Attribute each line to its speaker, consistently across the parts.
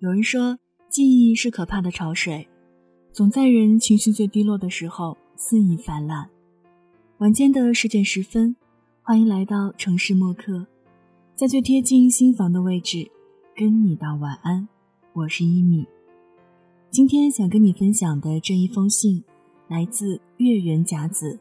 Speaker 1: 有人说，记忆是可怕的潮水，总在人情绪最低落的时候肆意泛滥。晚间的十点十分，欢迎来到城市默客，在最贴近心房的位置，跟你道晚安。我是一米。今天想跟你分享的这一封信，来自月圆甲子，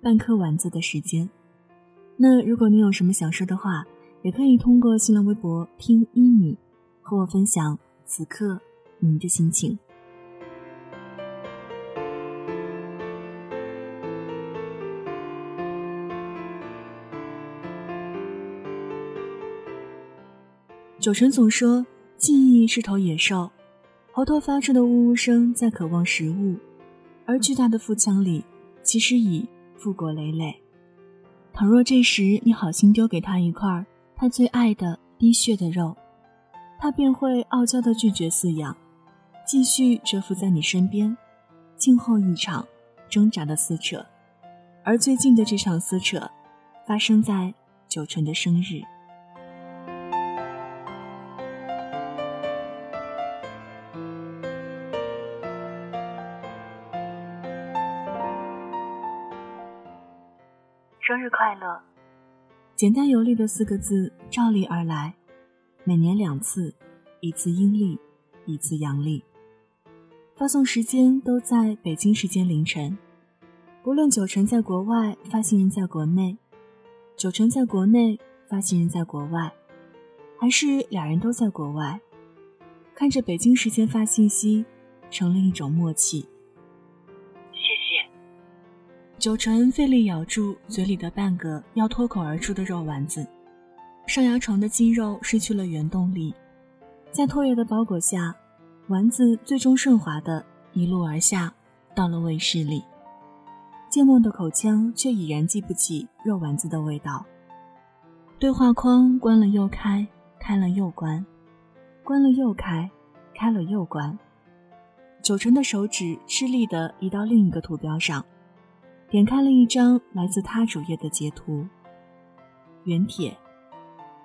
Speaker 1: 半颗丸子的时间。那如果你有什么想说的话，也可以通过新浪微博听一米和我分享此刻您的心情。九成总说，记忆是头野兽。喉头发出的呜呜声在渴望食物，而巨大的腹腔里其实已腹果累累。倘若这时你好心丢给他一块他最爱的滴血的肉，他便会傲娇的拒绝饲养，继续蛰伏在你身边，静候一场挣扎的撕扯。而最近的这场撕扯，发生在九成的生日。生日快乐！简单有力的四个字照例而来，每年两次，一次阴历，一次阳历。发送时间都在北京时间凌晨。不论九成在国外，发行人在国内；九成在国内，发行人在国外，还是俩人都在国外，看着北京时间发信息，成了一种默契。谢谢九成费力咬住嘴里的半个要脱口而出的肉丸子，上牙床的肌肉失去了原动力，在唾液的包裹下，丸子最终顺滑的一路而下，到了胃室里。芥末的口腔却已然记不起肉丸子的味道。对话框关了又开，开了又关，关了又开，开了又关。九成的手指吃力地移到另一个图标上。点开了一张来自他主页的截图。原帖：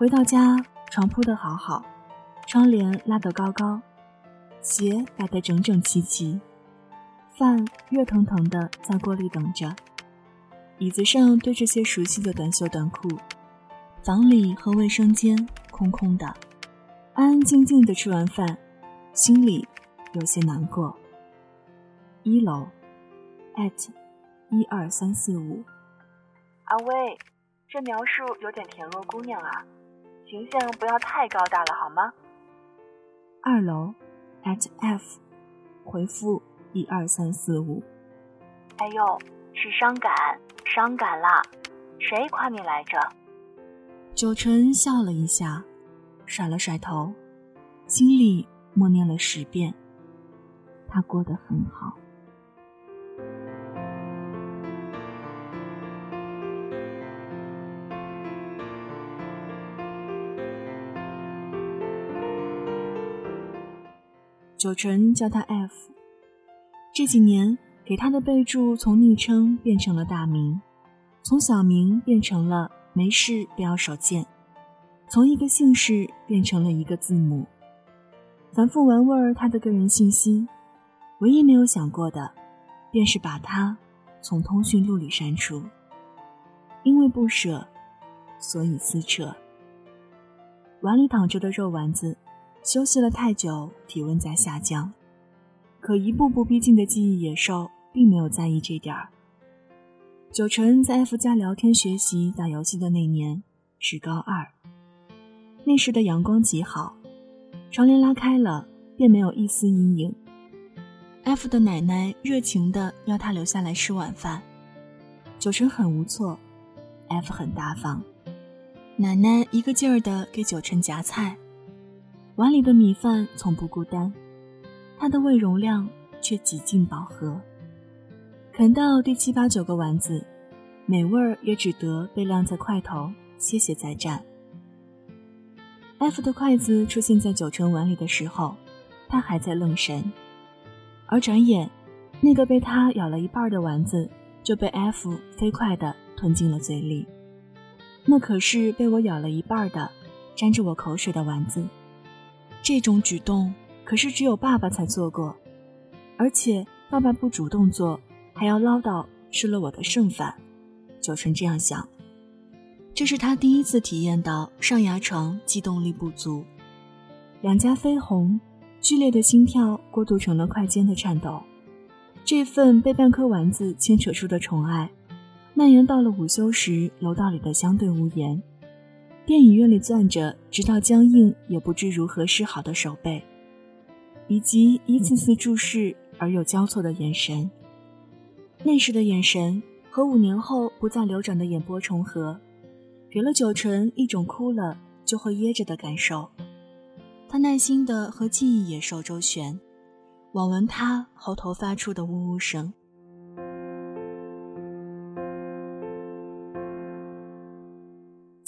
Speaker 1: 回到家，床铺得好好，窗帘拉得高高，鞋摆得整整齐齐，饭热腾腾的在锅里等着。椅子上堆着些熟悉的短袖短裤，房里和卫生间空空的，安安静静的吃完饭，心里有些难过。一楼，at。一二三四五，
Speaker 2: 阿威，这描述有点田螺姑娘啊，形象不要太高大了好吗？
Speaker 1: 二楼，at f，回复一二三四五。
Speaker 2: 哎呦，是伤感，伤感啦！谁夸你来着？
Speaker 1: 九成笑了一下，甩了甩头，心里默念了十遍：他过得很好。九成叫他 F，这几年给他的备注从昵称变成了大名，从小名变成了没事不要手贱，从一个姓氏变成了一个字母，反复玩味儿他的个人信息，唯一没有想过的，便是把他从通讯录里删除，因为不舍，所以撕扯。碗里躺着的肉丸子。休息了太久，体温在下降，可一步步逼近的记忆野兽并没有在意这点儿。九成在 F 家聊天、学习、打游戏的那年是高二，那时的阳光极好，窗帘拉开了，便没有一丝阴影。F 的奶奶热情地要他留下来吃晚饭，九成很无措，F 很大方，奶奶一个劲儿地给九成夹菜。碗里的米饭从不孤单，他的胃容量却几近饱和。啃到第七八九个丸子，美味儿也只得被晾在筷头，歇歇再蘸。F 的筷子出现在九成碗里的时候，他还在愣神，而转眼，那个被他咬了一半的丸子就被 F 飞快地吞进了嘴里。那可是被我咬了一半的，沾着我口水的丸子。这种举动可是只有爸爸才做过，而且爸爸不主动做，还要唠叨吃了我的剩饭。九成这样想。这是他第一次体验到上牙床机动力不足，两颊绯红，剧烈的心跳过渡成了快尖的颤抖。这份被半颗丸子牵扯出的宠爱，蔓延到了午休时楼道里的相对无言，电影院里攥着直到僵硬也不知如何是好的手背，以及一次次注视而又交错的眼神。那时的眼神和五年后不再流转的眼波重合。给了九成一种哭了就会噎着的感受，他耐心的和记忆野兽周旋，网闻他喉头发出的呜呜声。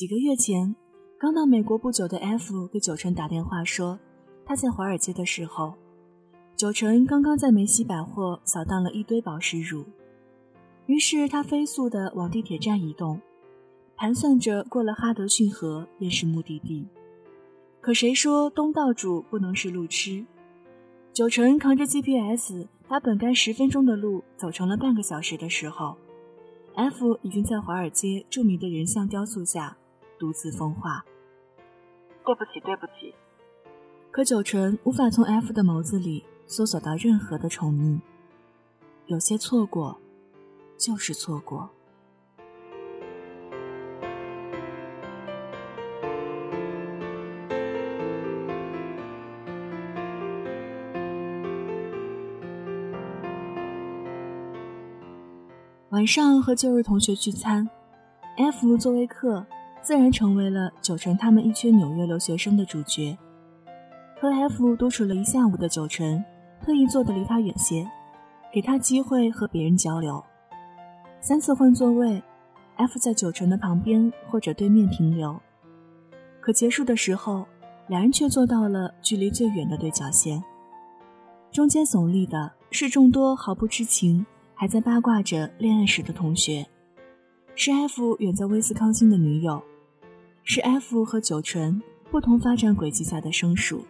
Speaker 1: 几个月前，刚到美国不久的 F 给九成打电话说，他在华尔街的时候，九成刚刚在梅西百货扫荡了一堆保湿乳，于是他飞速的往地铁站移动。盘算着过了哈德逊河便是目的地，可谁说东道主不能是路痴？九成扛着 GPS，把本该十分钟的路走成了半个小时的时候，F 已经在华尔街著名的人像雕塑下独自风化。
Speaker 2: 对不起，对不起。
Speaker 1: 可九成无法从 F 的眸子里搜索到任何的宠溺。有些错过，就是错过。晚上和旧日同学聚餐，F 作为客，自然成为了九成他们一圈纽约留学生的主角。和 F 独处了一下午的九成，特意坐得离他远些，给他机会和别人交流。三次换座位，F 在九成的旁边或者对面停留，可结束的时候，两人却坐到了距离最远的对角线。中间耸立的是众多毫不知情。还在八卦着恋爱时的同学，是 F 远在威斯康星的女友，是 F 和九纯不同发展轨迹下的生疏，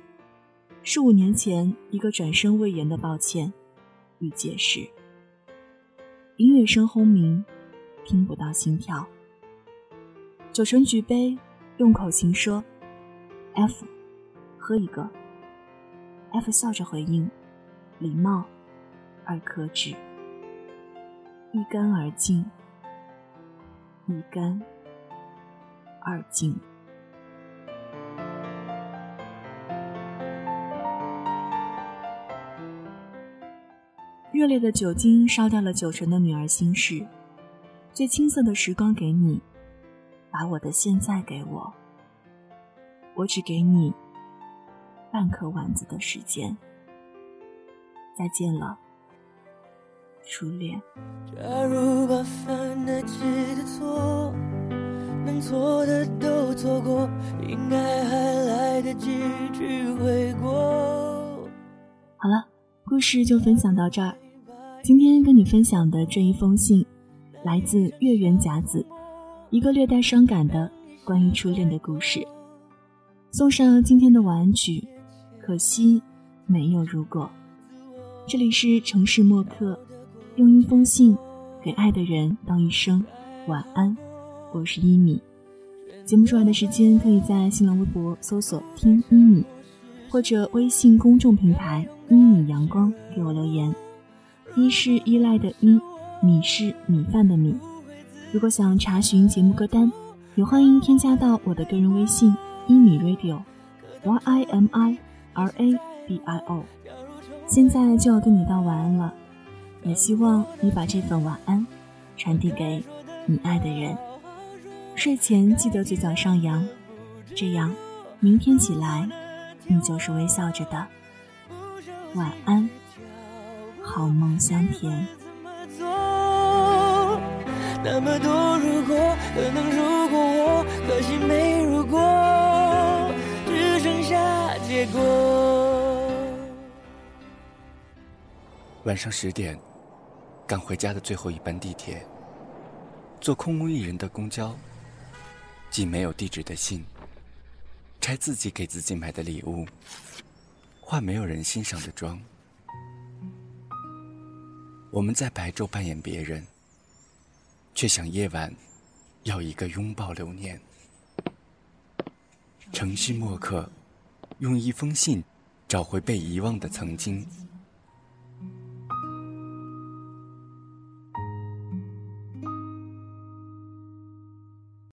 Speaker 1: 是五年前一个转身未言的抱歉与解释。音乐声轰鸣，听不到心跳。九纯举杯，用口琴说：“F，喝一个。”F 笑着回应，礼貌而克制。一干而尽，一干二净。热烈的酒精烧掉了九成的女儿心事，最青涩的时光给你，把我的现在给我，我只给你半颗丸子的时间。再见了。初恋。假如把犯的记得错，能错的都错过，应该还来得及去悔过。好了，故事就分享到这儿。今天跟你分享的这一封信，来自月圆甲子，一个略带伤感的关于初恋的故事。送上今天的晚安曲，可惜没有如果。这里是城市默客。用一封信给爱的人道一声晚安，我是一米。节目出来的时间可以在新浪微博搜索“听一米”，或者微信公众平台“一米阳光”给我留言。一是依赖的依，米是米饭的米。如果想查询节目歌单，也欢迎添加到我的个人微信“一米 radio”，y i m i r a d i o。现在就要跟你道晚安了。也希望你把这份晚安传递给你爱的人。睡前记得嘴角上扬，这样明天起来你就是微笑着的。晚安，好梦香甜。那么多如果，可能如果我，可惜没如果，只剩下结果。
Speaker 3: 晚上十点。赶回家的最后一班地铁，坐空无一人的公交，寄没有地址的信，拆自己给自己买的礼物，化没有人欣赏的妆。我们在白昼扮演别人，却想夜晚要一个拥抱留念。城市墨客用一封信找回被遗忘的曾经。